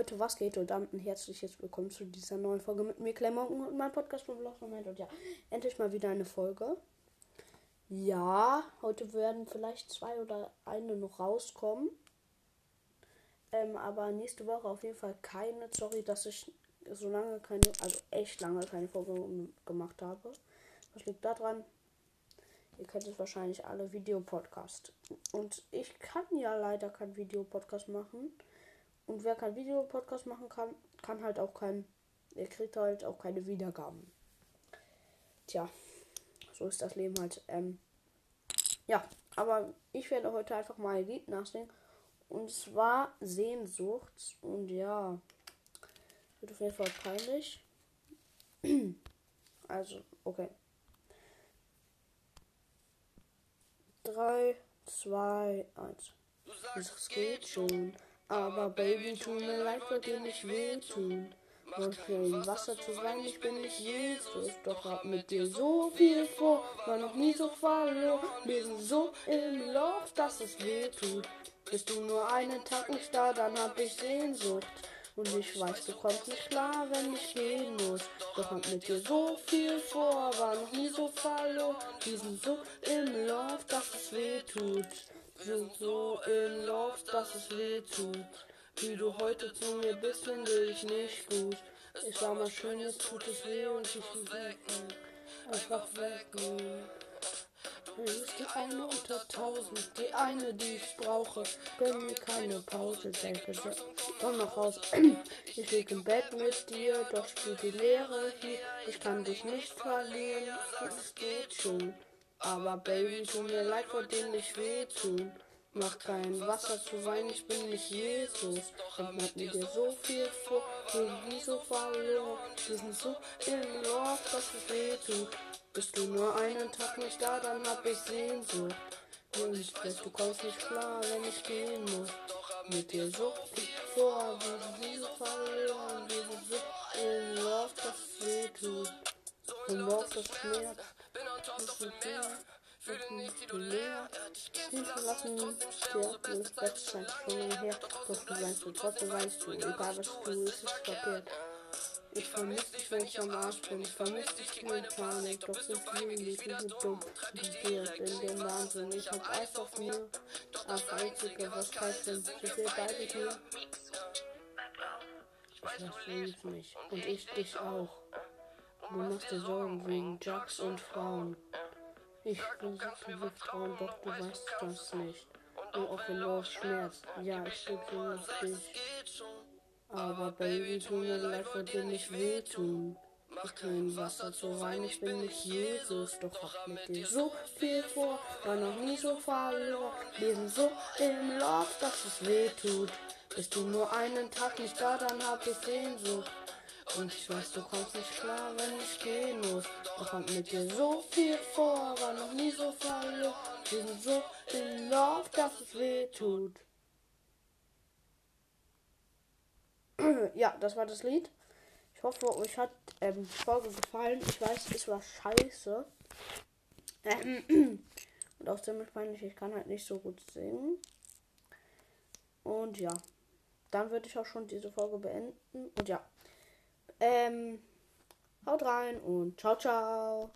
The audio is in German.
Leute, was geht? Und damit ein herzliches Willkommen zu dieser neuen Folge mit mir, Klemmonken und meinem Podcast von Vlogs Moment. Und ja, endlich mal wieder eine Folge. Ja, heute werden vielleicht zwei oder eine noch rauskommen. Ähm, aber nächste Woche auf jeden Fall keine. Sorry, dass ich so lange keine, also echt lange keine Folge gemacht habe. Was liegt daran? Ihr kennt es wahrscheinlich alle, Videopodcast. Und ich kann ja leider kein Videopodcast machen. Und wer kein Videopodcast machen kann, kann halt auch kein, er kriegt halt auch keine Wiedergaben. Tja, so ist das Leben halt. Ähm, ja, aber ich werde heute einfach mal ein Lied nachsingen. Und zwar Sehnsucht. Und ja, wird auf jeden Fall peinlich. Also, okay. 3, 2, 1. Es geht schon. Aber Baby, tu mir leid, wird dir nicht wehtun. Und für im Wasser zu sein, ich bin nicht Jesus. Doch hab mit dir so viel vor, war noch nie so verloren. Wir sind so im Lauf, dass es wehtut. Bist du nur einen Tag nicht da, dann hab ich Sehnsucht. Und ich weiß, du kommst nicht klar, wenn ich gehen muss. Doch hab mit dir so viel vor, war noch nie so verloren. Wir sind so im Lauf, dass es wehtut sind so in Love, dass es weh tut. Wie du heute zu mir bist, finde ich nicht gut. Ich war mal schön, jetzt tut es weh und ich will einfach weggehen. Du bist die eine unter tausend, die eine, die ich brauche. Gönn mir keine Pause, denke, komm nach Hause. Ich lieg im Bett mit dir, doch spielt die Leere hier. Ich kann dich nicht verlieren, es geht schon. Aber Baby, tu mir leid, vor dem ich wehtun. Mach kein Wasser zu weinen, ich bin nicht Jesus. Und mit mir dir so viel vor, bin wie so verloren. Wir sind so in Love, dass es wehtut. Bist du nur einen Tag nicht da, dann hab ich Sehnsucht. Und ich weiß, du kommst nicht klar, wenn ich gehen muss. Mit dir so viel vor, wir sind so verloren. Wir sind so in Love, dass es wehtut. Und Love, das schmerzt. Ich bin hier, ich bin nicht leer. Hinterlassen, der nicht das scheint schon lange her. Doch du weißt du, trotzdem weißt du, egal was du ist, ist verkehrt. Ich vermisse dich, wenn ich am Arsch bin. Ich vermisse dich wie in Panik. Doch so viel Leben sind dumm. Integriert in den Wahnsinn. Ich hab Eis auf mir. Das Einzige, was kalt sind, sind wir beide hier. Ich weiß, du liebst mich. Und ich dich auch. Du machst dir Sorgen wegen Jugs und Frauen. Ich versuche dir trauen, doch du weißt das nicht. Und auch wenn du schmerzt, ja, ich liebe dich. Aber Baby, tu mir leid, wird dir nicht wehtun. Ich bin Wasser zu weinen, ich bin nicht Jesus, doch hab mit dir so viel vor, war noch nie so verloren. Wir sind so im Lauf, dass es wehtut. Bist du nur einen Tag nicht da, dann hab ich Sehnsucht. Und ich weiß, du kommst nicht klar, wenn ich gehen muss. Doch hab mit dir so viel vor, war noch nie so verloren. Wir sind so in Love, dass es weh tut. ja, das war das Lied. Ich hoffe, euch hat ähm, die Folge gefallen. Ich weiß, es war scheiße. Ähm, und auch ziemlich peinlich, ich kann halt nicht so gut singen. Und ja, dann würde ich auch schon diese Folge beenden. Und ja, ähm, haut rein und ciao, ciao.